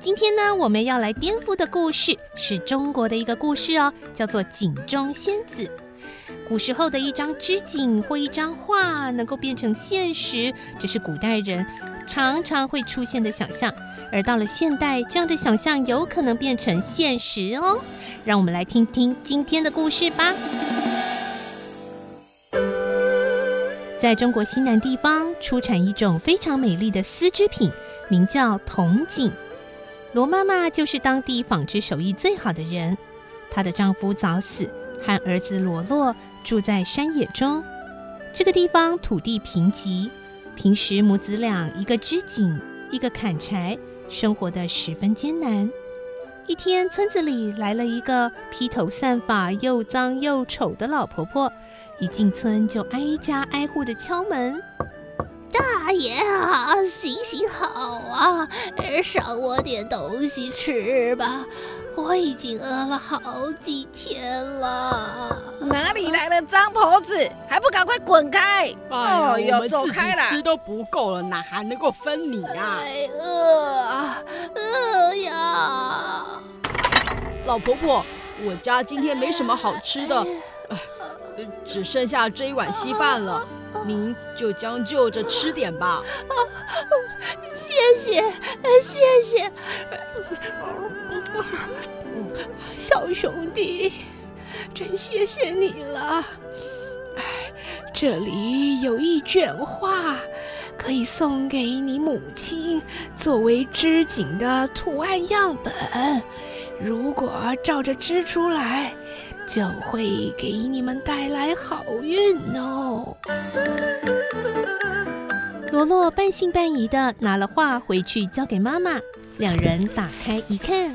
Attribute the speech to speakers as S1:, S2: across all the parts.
S1: 今天呢，我们要来颠覆的故事是中国的一个故事哦，叫做《井中仙子》。古时候的一张织锦或一张画能够变成现实，这是古代人常常会出现的想象。而到了现代，这样的想象有可能变成现实哦。让我们来听听今天的故事吧。在中国西南地方出产一种非常美丽的丝织品，名叫铜锦。罗妈妈就是当地纺织手艺最好的人，她的丈夫早死，和儿子罗洛住在山野中。这个地方土地贫瘠，平时母子俩一个织锦，一个砍柴，生活得十分艰难。一天，村子里来了一个披头散发、又脏又丑的老婆婆。一进村就挨家挨户的敲门，
S2: 大爷啊，行行好啊，赏我点东西吃吧，我已经饿了好几天了。
S3: 哪里来的脏婆子，还不赶快滚开！
S4: 哦哟，我们自己吃都不够了，哪还能够分你啊？
S2: 哎，饿啊，饿呀！
S4: 老婆婆，我家今天没什么好吃的。只剩下这一碗稀饭了，您就将就着吃点吧。
S2: 啊谢谢，谢谢，小兄弟，真谢谢你了。这里有一卷画，可以送给你母亲作为织锦的图案样本。如果照着织出来，就会给你们带来好运哦。
S1: 罗罗半信半疑的拿了画回去交给妈妈，两人打开一看，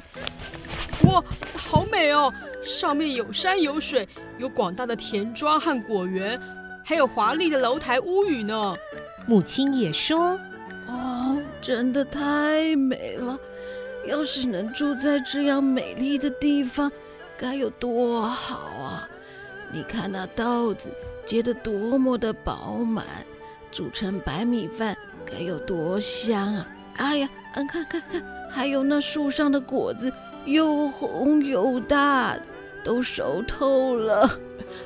S4: 哇，好美哦！上面有山有水，有广大的田庄和果园，还有华丽的楼台屋宇呢。
S1: 母亲也说：“
S5: 哦，真的太美了！要是能住在这样美丽的地方。”该有多好啊！你看那稻子结得多么的饱满，煮成白米饭该有多香啊！哎呀，嗯，看看看，还有那树上的果子又红又大，都熟透了。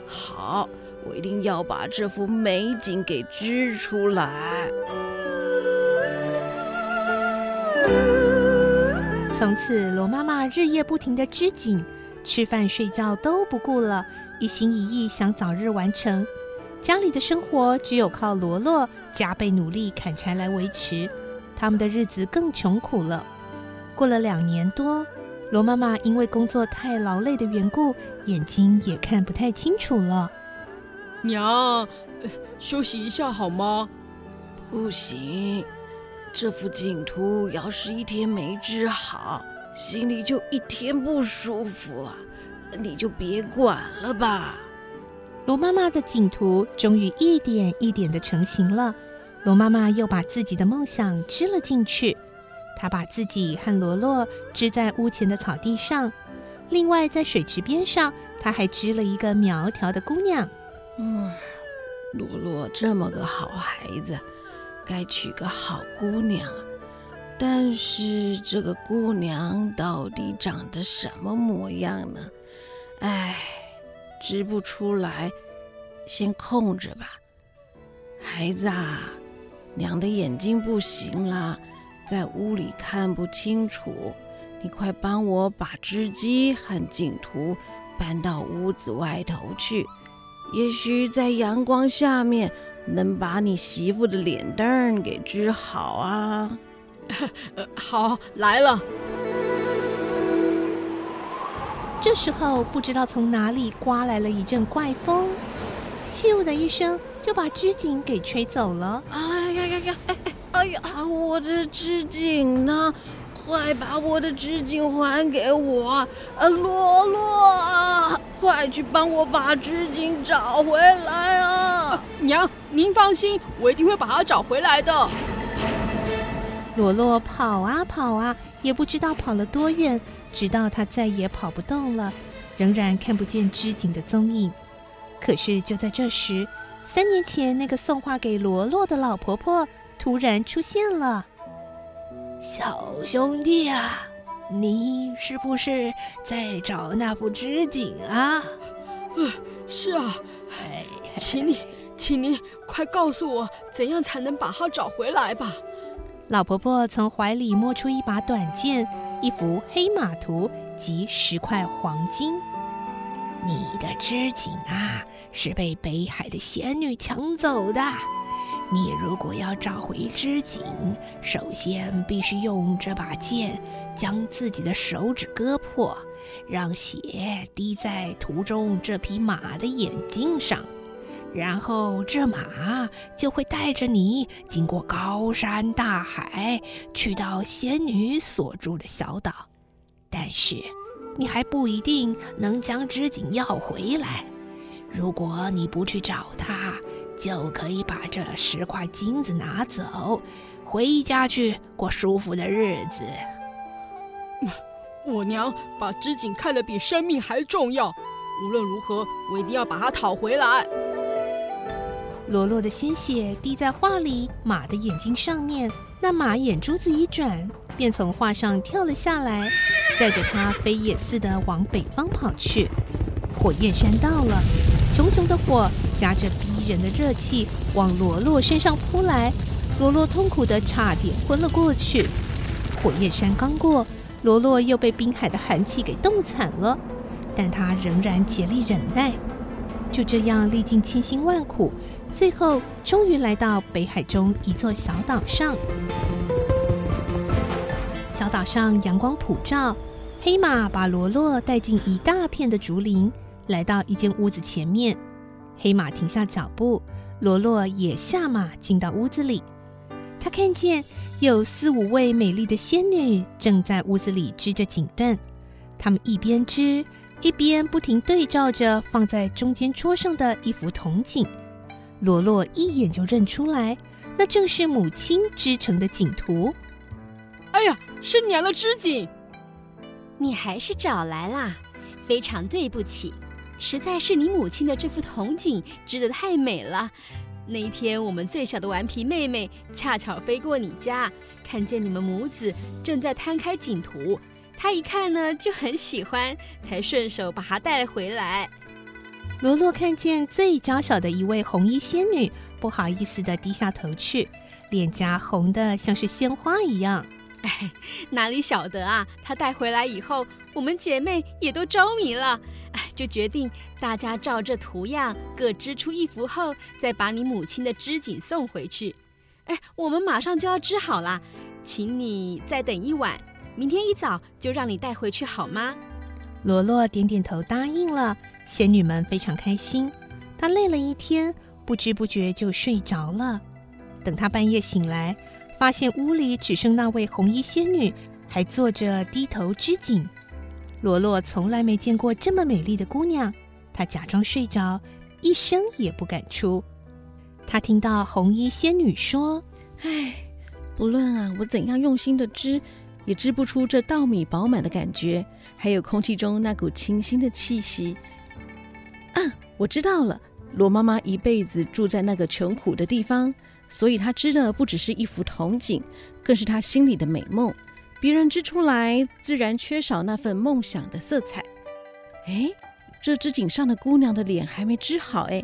S5: 好，我一定要把这幅美景给织出来。
S1: 从此，罗妈妈日夜不停地织锦。吃饭睡觉都不顾了，一心一意想早日完成。家里的生活只有靠罗罗加倍努力砍柴来维持，他们的日子更穷苦了。过了两年多，罗妈妈因为工作太劳累的缘故，眼睛也看不太清楚了。
S4: 娘，休息一下好吗？
S5: 不行，这幅锦图要是一天没织好。心里就一天不舒服啊，你就别管了吧。
S1: 罗妈妈的锦图终于一点一点的成型了，罗妈妈又把自己的梦想织了进去。她把自己和罗罗织在屋前的草地上，另外在水池边上，她还织了一个苗条的姑娘。
S5: 嗯，罗罗这么个好孩子，该娶个好姑娘。但是这个姑娘到底长得什么模样呢？哎，织不出来，先空着吧。孩子啊，娘的眼睛不行了，在屋里看不清楚，你快帮我把织机和锦图搬到屋子外头去，也许在阳光下面能把你媳妇的脸蛋给织好啊。
S4: 呃，好，来了。
S1: 这时候，不知道从哪里刮来了一阵怪风，咻的一声就把织锦给吹走了。
S5: 哎呀呀呀！哎哎，哎呀，我的织锦呢？快把我的织锦还给我！呃，罗罗，快去帮我把织锦找回来啊！
S4: 啊娘，您放心，我一定会把它找回来的。
S1: 罗罗跑啊跑啊，也不知道跑了多远，直到他再也跑不动了，仍然看不见织锦的踪影。可是就在这时，三年前那个送画给罗罗的老婆婆突然出现了。
S2: 小兄弟啊，你是不是在找那幅织锦啊？
S4: 呃，是啊。哎，请你，请你快告诉我，怎样才能把它找回来吧？
S1: 老婆婆从怀里摸出一把短剑、一幅黑马图及十块黄金。
S2: 你的织锦啊，是被北海的仙女抢走的。你如果要找回织锦，首先必须用这把剑将自己的手指割破，让血滴在图中这匹马的眼睛上，然后这马就会带着你经过高山大海，去到仙女所住的小岛。但是你还不一定能将织锦要回来，如果你不去找它。就可以把这十块金子拿走，回家去过舒服的日子。
S4: 我娘把织锦看得比生命还重要，无论如何，我一定要把它讨回来。
S1: 罗罗的鲜血滴在画里马的眼睛上面，那马眼珠子一转，便从画上跳了下来，载着他飞也似的往北方跑去。火焰山到了，熊熊的火夹着逼人的热气往罗罗身上扑来，罗罗痛苦的差点昏了过去。火焰山刚过，罗罗又被冰海的寒气给冻惨了，但他仍然竭力忍耐。就这样历尽千辛万苦，最后终于来到北海中一座小岛上。小岛上阳光普照，黑马把罗罗带进一大片的竹林。来到一间屋子前面，黑马停下脚步，罗罗也下马进到屋子里。他看见有四五位美丽的仙女正在屋子里织着锦缎，她们一边织一边不停对照着放在中间桌上的一幅铜锦。罗罗一眼就认出来，那正是母亲织成的锦图。
S4: 哎呀，是娘的织锦！
S6: 你还是找来啦，非常对不起。实在是你母亲的这幅铜锦织得太美了。那一天，我们最小的顽皮妹妹恰巧飞过你家，看见你们母子正在摊开锦图，她一看呢就很喜欢，才顺手把它带了回来。
S1: 罗罗看见最娇小的一位红衣仙女，不好意思地低下头去，脸颊红得像是鲜花一样。
S6: 哎，哪里晓得啊！她带回来以后，我们姐妹也都着迷了。就决定大家照这图样各织出一幅后，再把你母亲的织锦送回去。哎，我们马上就要织好了，请你再等一晚，明天一早就让你带回去好吗？
S1: 罗罗点点头答应了。仙女们非常开心。她累了一天，不知不觉就睡着了。等她半夜醒来，发现屋里只剩那位红衣仙女还坐着低头织锦。罗罗从来没见过这么美丽的姑娘，她假装睡着，一声也不敢出。她听到红衣仙女说：“
S5: 唉，不论啊，我怎样用心的织，也织不出这稻米饱满的感觉，还有空气中那股清新的气息。”我知道了，罗妈妈一辈子住在那个穷苦的地方，所以她织的不只是一幅铜锦，更是她心里的美梦。别人织出来，自然缺少那份梦想的色彩。哎，这织锦上的姑娘的脸还没织好哎，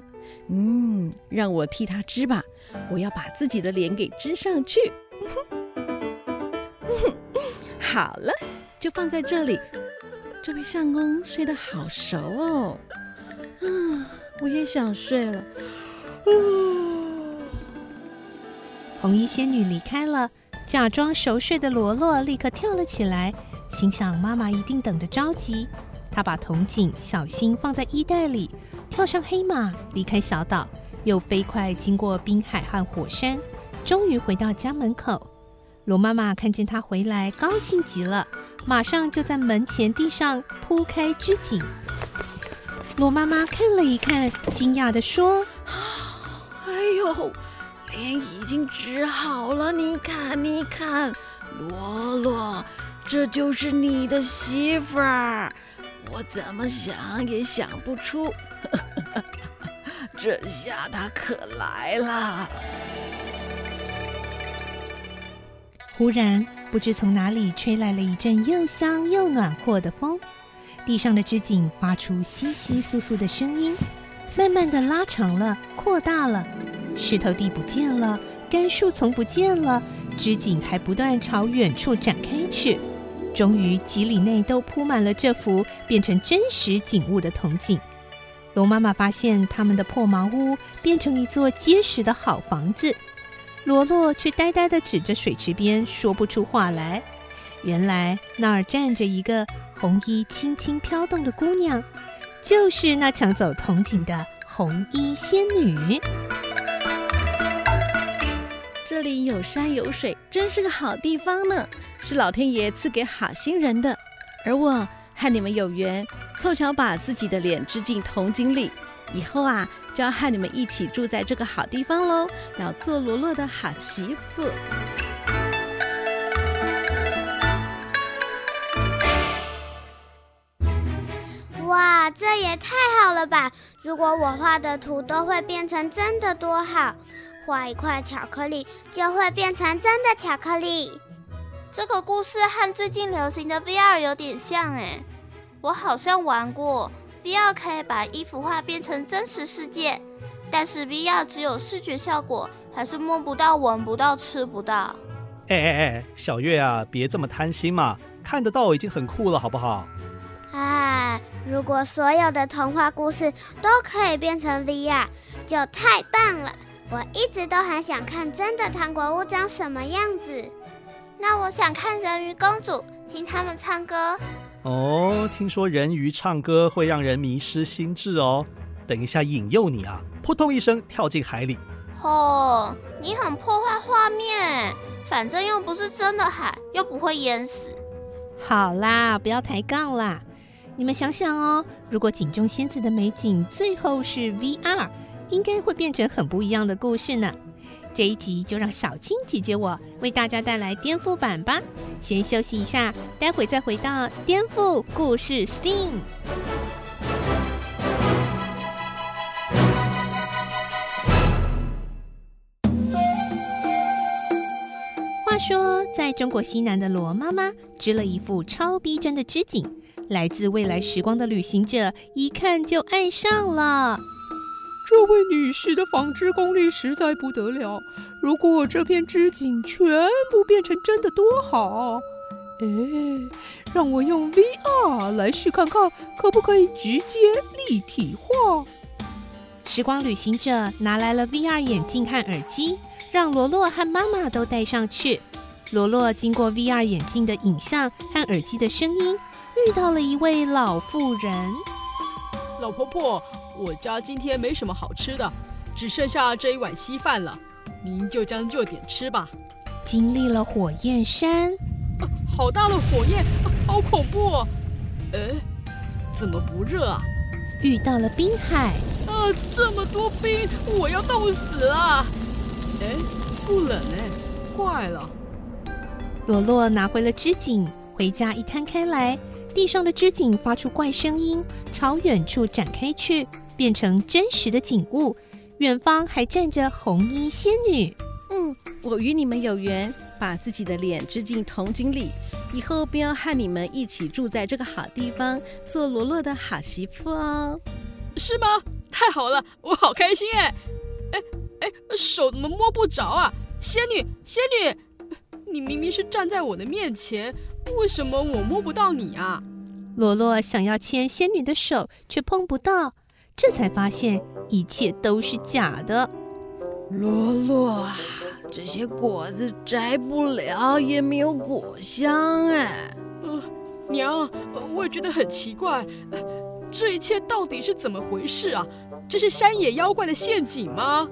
S5: 嗯，让我替她织吧。我要把自己的脸给织上去。好了，就放在这里。这位相公睡得好熟哦。嗯，我也想睡了。
S1: 红衣仙女离开了。假装熟睡的罗罗立刻跳了起来，心想妈妈一定等得着急。她把铜镜小心放在衣袋里，跳上黑马，离开小岛，又飞快经过冰海和火山，终于回到家门口。罗妈妈看见他回来，高兴极了，马上就在门前地上铺开织锦。罗妈妈看了一看，惊讶地说：“
S5: 哎呦，脸已经治好了，你看，你看，罗罗，这就是你的媳妇儿。我怎么想也想不出，这下她可来了。”
S1: 忽然，不知从哪里吹来了一阵又香又暖和的风，地上的织锦发出窸窸窣窣的声音，慢慢的拉长了，扩大了。石头地不见了，干树丛不见了，织锦还不断朝远处展开去。终于，几里内都铺满了这幅变成真实景物的铜锦。龙妈妈发现他们的破茅屋变成一座结实的好房子。罗罗却呆呆地指着水池边，说不出话来。原来那儿站着一个红衣轻轻飘动的姑娘，就是那抢走铜锦的红衣仙女。
S7: 这里有山有水，真是个好地方呢，是老天爷赐给好心人的。而我和你们有缘，凑巧把自己的脸织进铜锦里，以后啊。就要和你们一起住在这个好地方喽，要做罗罗的好媳
S8: 妇。这也太好了吧！如果我画的图都会变成真的，多好！画一块巧克力就会变成真的巧克力。
S9: 这个故事和最近流行的 VR 有点像哎，我好像玩过。VR 可以把一幅画变成真实世界，但是 VR 只有视觉效果，还是摸不到、闻不到、吃不到。
S10: 哎哎哎，小月啊，别这么贪心嘛，看得到已经很酷了，好不好？
S8: 哎，如果所有的童话故事都可以变成 VR，就太棒了。我一直都很想看真的糖果屋长什么样子。
S9: 那我想看人鱼公主，听他们唱歌。
S10: 哦，听说人鱼唱歌会让人迷失心智哦。等一下引诱你啊，扑通一声跳进海里。
S9: 哦，你很破坏画面，反正又不是真的海，又不会淹死。
S1: 好啦，不要抬杠啦。你们想想哦，如果井中仙子的美景最后是 VR，应该会变成很不一样的故事呢。这一集就让小青姐姐我为大家带来颠覆版吧。先休息一下，待会再回到颠覆故事 STEAM。话说，在中国西南的罗妈妈织了一副超逼真的织锦，来自未来时光的旅行者一看就爱上了。
S2: 这位女士的纺织功力实在不得了。如果这片织锦全部变成真的，多好！哎，让我用 VR 来试看看，可不可以直接立体化？
S1: 时光旅行者拿来了 VR 眼镜和耳机，让罗罗和妈妈都戴上去。罗罗经过 VR 眼镜的影像和耳机的声音，遇到了一位老妇人。
S4: 老婆婆。我家今天没什么好吃的，只剩下这一碗稀饭了，您就将就点吃吧。
S1: 经历了火焰山，
S4: 啊，好大的火焰，啊，好恐怖哦！哎，怎么不热啊？
S1: 遇到了冰海，
S4: 啊，这么多冰，我要冻死了！哎，不冷哎，怪了。
S1: 罗罗拿回了织锦，回家一摊开来，地上的织锦发出怪声音，朝远处展开去。变成真实的景物，远方还站着红衣仙女。
S7: 嗯，我与你们有缘，把自己的脸织进铜锦里，以后便要和你们一起住在这个好地方，做罗罗的好媳妇哦。
S4: 是吗？太好了，我好开心哎！哎哎，手怎么摸不着啊？仙女，仙女，你明明是站在我的面前，为什么我摸不到你啊？
S1: 罗罗想要牵仙女的手，却碰不到。这才发现一切都是假的。
S5: 罗罗，这些果子摘不了，也没有果香哎。
S4: 呃，娘，我也觉得很奇怪，这一切到底是怎么回事啊？这是山野妖怪的陷阱吗？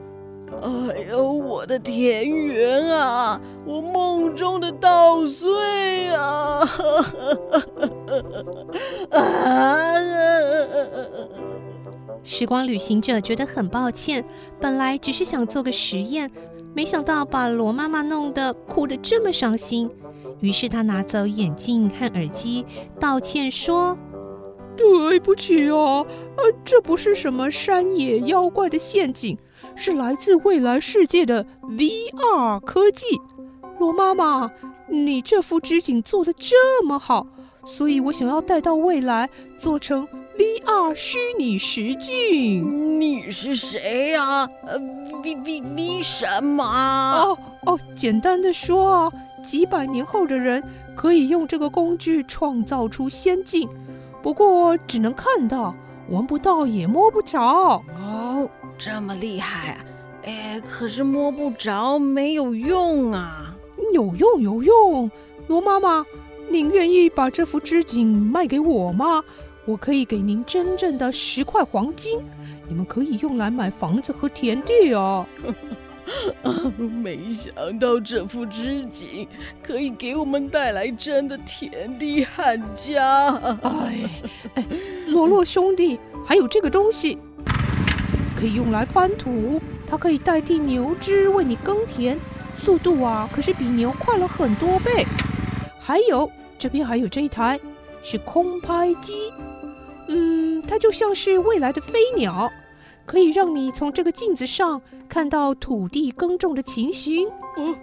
S7: 哎呦，我的田园啊，我梦中的稻穗啊！
S1: 时光旅行者觉得很抱歉，本来只是想做个实验，没想到把罗妈妈弄得哭得这么伤心。于是他拿走眼镜和耳机，道歉说：“
S2: 对不起哦，呃，这不是什么山野妖怪的陷阱。”是来自未来世界的 VR 科技，罗妈妈，你这幅织锦做的这么好，所以我想要带到未来做成 VR 虚拟实境。
S7: 你是谁呀？呃，V V V 什么？
S2: 哦哦，简单的说啊，几百年后的人可以用这个工具创造出仙境，不过只能看到，闻不到也摸不着。
S7: 哦。这么厉害啊！哎，可是摸不着没有用啊！
S2: 有用有用，罗妈妈，您愿意把这幅织锦卖给我吗？我可以给您真正的十块黄金，你们可以用来买房子和田地哦。
S7: 啊，没想到这幅织锦可以给我们带来真的田地和家。
S2: 哎，哎，罗罗兄弟，还有这个东西。可以用来翻土，它可以代替牛只为你耕田，速度啊可是比牛快了很多倍。还有这边还有这一台，是空拍机，嗯，它就像是未来的飞鸟，可以让你从这个镜子上看到土地耕种的情形。
S4: 哦，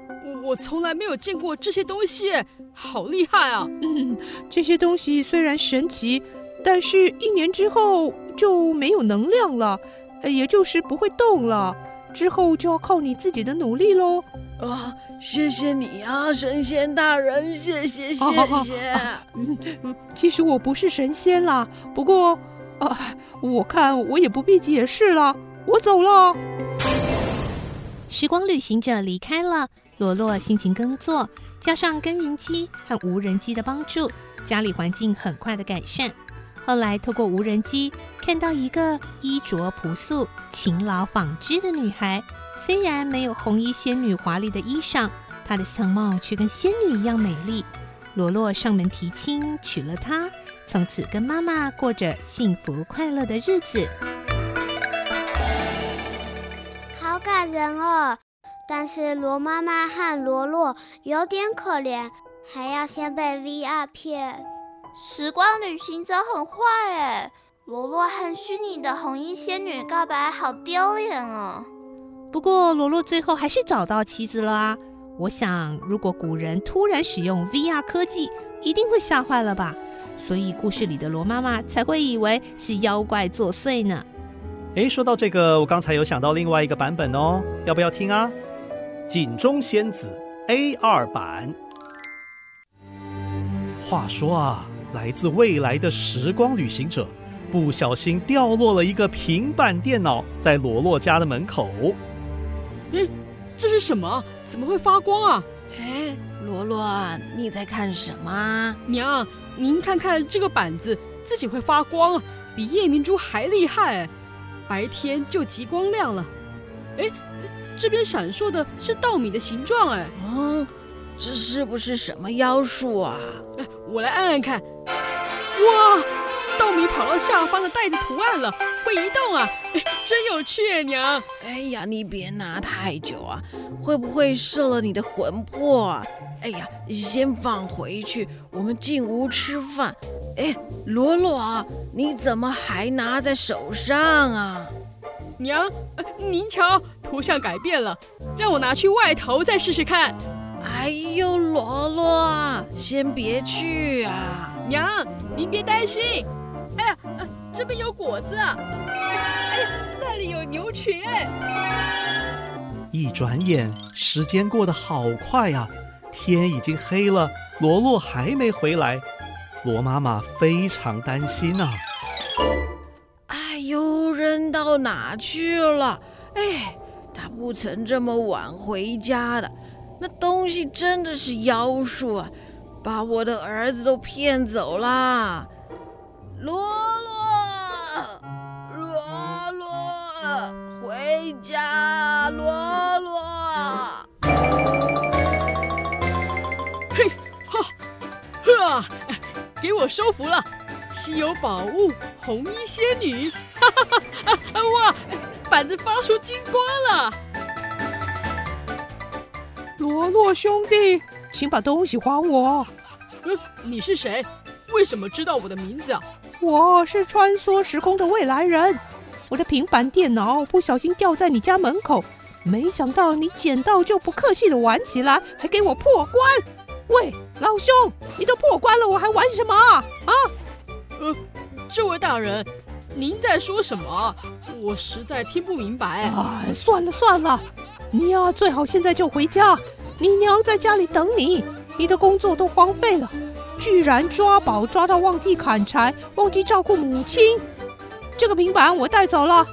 S4: 我从来没有见过这些东西，好厉害啊！
S2: 嗯，这些东西虽然神奇，但是一年之后就没有能量了。也就是不会动了，之后就要靠你自己的努力喽。
S7: 啊，谢谢你啊，神仙大人，谢谢谢谢。
S2: 嗯，其实我不是神仙啦，不过啊，我看我也不必解释了，我走了。
S1: 时光旅行者离开了，罗罗辛勤耕作，加上耕耘机和无人机的帮助，家里环境很快的改善。后来，透过无人机看到一个衣着朴素、勤劳纺织的女孩。虽然没有红衣仙女华丽的衣裳，她的相貌却跟仙女一样美丽。罗罗上门提亲，娶了她，从此跟妈妈过着幸福快乐的日子。
S8: 好感人哦！但是罗妈妈和罗罗有点可怜，还要先被 VR 骗。
S9: 时光旅行者很坏哎，罗罗和虚拟的红衣仙女告白，好丢脸啊！
S1: 不过罗罗最后还是找到妻子了啊！我想，如果古人突然使用 VR 科技，一定会吓坏了吧？所以故事里的罗妈妈才会以为是妖怪作祟呢。
S10: 诶，说到这个，我刚才有想到另外一个版本哦，要不要听啊？锦中仙子 A 二版。话说啊。来自未来的时光旅行者不小心掉落了一个平板电脑在罗罗家的门口。
S4: 哎，这是什么？怎么会发光啊？
S5: 哎，罗罗，你在看什么？
S4: 娘，您看看这个板子，自己会发光，比夜明珠还厉害。白天就极光亮了。哎，这边闪烁的是稻米的形状。哎，
S5: 嗯，这是不是什么妖术啊？
S4: 哎我来按按看。哇，稻米跑到下方的袋子图案了，会移动啊，真有趣，娘。
S5: 哎呀，你别拿太久啊，会不会射了你的魂魄啊？哎呀，先放回去，我们进屋吃饭。哎，罗罗，你怎么还拿在手上啊？
S4: 娘，您瞧，图像改变了，让我拿去外头再试试看。
S5: 哎呦，罗罗，先别去啊！
S4: 娘，您别担心。哎呀，这边有果子啊！哎呀，那里有牛群哎！
S10: 一转眼，时间过得好快呀，天已经黑了，罗罗还没回来，罗妈妈非常担心啊。
S5: 哎呦，人到哪去了？哎，他不曾这么晚回家的。那东西真的是妖术啊，把我的儿子都骗走啦罗罗罗罗回家罗罗嘿哈哈给我
S4: 收服了稀有宝物红衣仙女哈哈哈哈哇板子发出金光了。
S2: 罗罗兄弟请把东西还我。
S4: 嗯，你是谁？为什么知道我的名字啊？
S2: 我是穿梭时空的未来人。我的平板电脑不小心掉在你家门口，没想到你捡到就不客气的玩起来，还给我破关。喂，老兄，你都破关了，我还玩什么啊？啊？
S4: 呃，这位大人，您在说什么？我实在听不明白。
S2: 哎，算了算了，你呀，最好现在就回家。你娘在家里等你，你的工作都荒废了，居然抓宝抓到忘记砍柴，忘记照顾母亲。这个平板我带走了，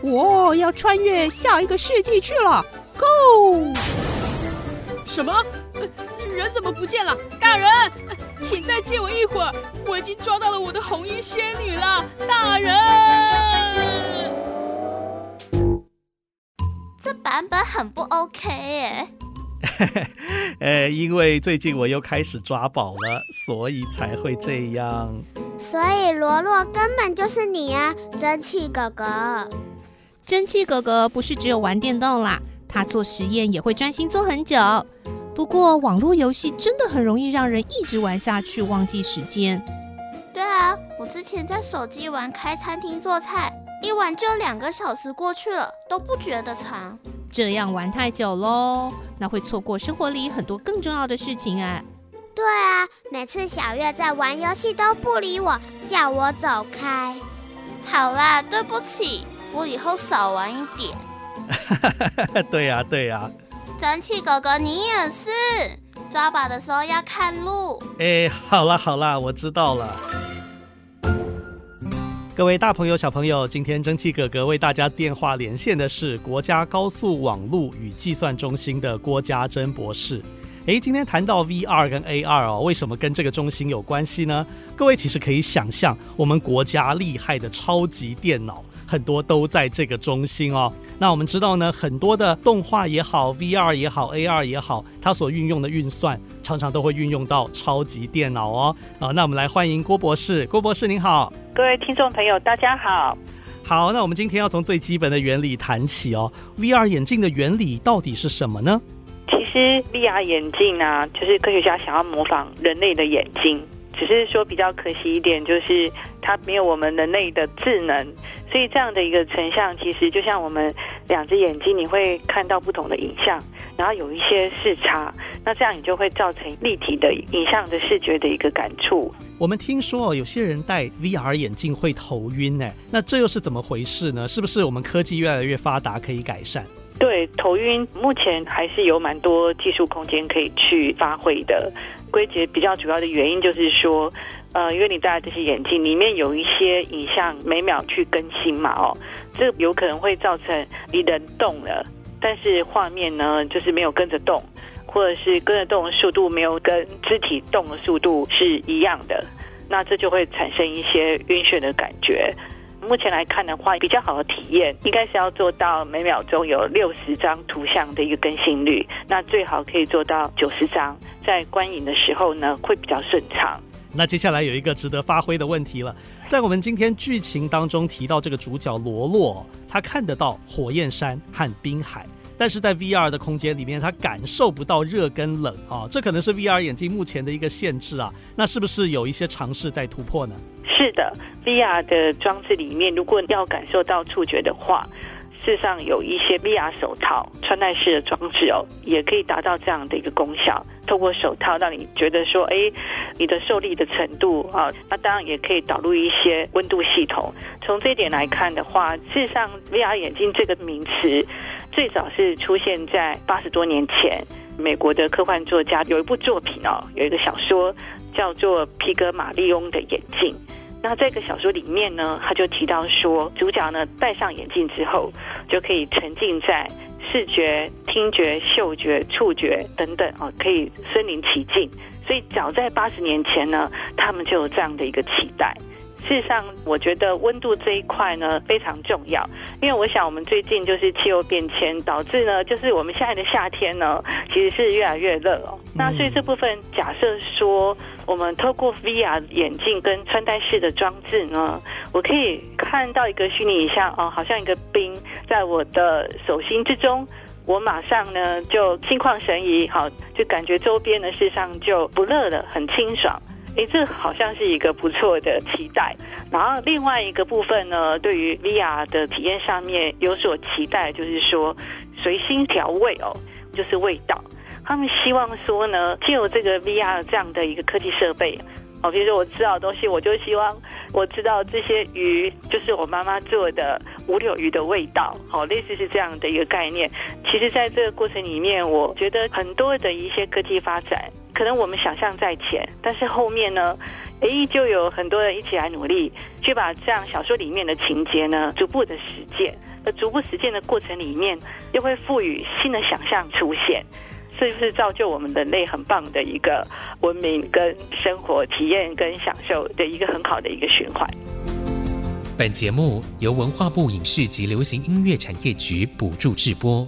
S2: 我要穿越下一个世纪去了。Go！
S4: 什么？人怎么不见了？大人，请再借我一会儿，我已经抓到了我的红衣仙女了。大人，
S9: 这版本很不 OK 耶。
S10: 呃，因为最近我又开始抓宝了，所以才会这样。
S8: 所以罗罗根本就是你呀，蒸汽哥哥。
S1: 蒸汽哥哥不是只有玩电动啦，他做实验也会专心做很久。不过网络游戏真的很容易让人一直玩下去，忘记时间。
S9: 对啊，我之前在手机玩开餐厅做菜，一玩就两个小时过去了，都不觉得长。
S1: 这样玩太久喽，那会错过生活里很多更重要的事情哎。
S8: 对啊，每次小月在玩游戏都不理我，叫我走开。
S9: 好啦，对不起，我以后少玩一点。
S10: 对呀、啊，对呀、啊。
S9: 蒸汽哥哥，你也是，抓宝的时候要看路。
S10: 哎，好啦好啦，我知道了。各位大朋友、小朋友，今天蒸汽哥哥为大家电话连线的是国家高速网络与计算中心的郭家珍博士。诶，今天谈到 VR 跟 AR 哦，为什么跟这个中心有关系呢？各位其实可以想象，我们国家厉害的超级电脑。很多都在这个中心哦。那我们知道呢，很多的动画也好，VR 也好，AR 也好，它所运用的运算常常都会运用到超级电脑哦。好，那我们来欢迎郭博士。郭博士您好，
S11: 各位听众朋友大家好。
S10: 好，那我们今天要从最基本的原理谈起哦。VR 眼镜的原理到底是什么呢？
S11: 其实 VR 眼镜呢、啊，就是科学家想要模仿人类的眼睛。只是说比较可惜一点，就是它没有我们人类的智能，所以这样的一个成像，其实就像我们两只眼睛，你会看到不同的影像，然后有一些视差，那这样你就会造成立体的影像的视觉的一个感触。
S10: 我们听说有些人戴 VR 眼镜会头晕，哎，那这又是怎么回事呢？是不是我们科技越来越发达可以改善？
S11: 对，头晕目前还是有蛮多技术空间可以去发挥的。归结比较主要的原因就是说，呃，因为你戴这些眼镜里面有一些影像每秒去更新嘛，哦，这有可能会造成你人动了，但是画面呢就是没有跟着动，或者是跟着动的速度没有跟肢体动的速度是一样的，那这就会产生一些晕眩的感觉。目前来看的话，比较好的体验应该是要做到每秒钟有六十张图像的一个更新率，那最好可以做到九十张，在观影的时候呢会比较顺畅。
S10: 那接下来有一个值得发挥的问题了，在我们今天剧情当中提到这个主角罗洛，他看得到火焰山和滨海。但是在 VR 的空间里面，它感受不到热跟冷啊，这可能是 VR 眼镜目前的一个限制啊。那是不是有一些尝试在突破呢？
S11: 是的，VR 的装置里面，如果要感受到触觉的话，事实上有一些 VR 手套穿戴式的装置哦，也可以达到这样的一个功效。透过手套让你觉得说，哎，你的受力的程度啊，那当然也可以导入一些温度系统。从这一点来看的话，事实上 VR 眼镜这个名词。最早是出现在八十多年前，美国的科幻作家有一部作品哦，有一个小说叫做《皮格马利翁的眼镜》。那这个小说里面呢，他就提到说，主角呢戴上眼镜之后，就可以沉浸在视觉、听觉、嗅觉、触觉等等哦，可以身临其境。所以早在八十年前呢，他们就有这样的一个期待。事实上，我觉得温度这一块呢非常重要，因为我想我们最近就是气候变迁导致呢，就是我们现在的夏天呢其实是越来越热哦。那所以这部分假设说我们透过 VR 眼镜跟穿戴式的装置呢，我可以看到一个虚拟影像哦，好像一个冰在我的手心之中，我马上呢就心旷神怡，好，就感觉周边呢事实上就不热了，很清爽。诶，这好像是一个不错的期待。然后另外一个部分呢，对于 VR 的体验上面有所期待，就是说随心调味哦，就是味道。他们希望说呢，借由这个 VR 这样的一个科技设备，哦，比如说我知道东西，我就希望我知道这些鱼就是我妈妈做的五柳鱼的味道，好，类似是这样的一个概念。其实，在这个过程里面，我觉得很多的一些科技发展，可能我们想象在前，但是后面呢，诶，就有很多人一起来努力，去把这样小说里面的情节呢，逐步的实践。而逐步实践的过程里面，又会赋予新的想象出现。是不是造就我们人类很棒的一个文明跟生活体验跟享受的一个很好的一个循环？
S12: 本节目由文化部影视及流行音乐产业局补助制播。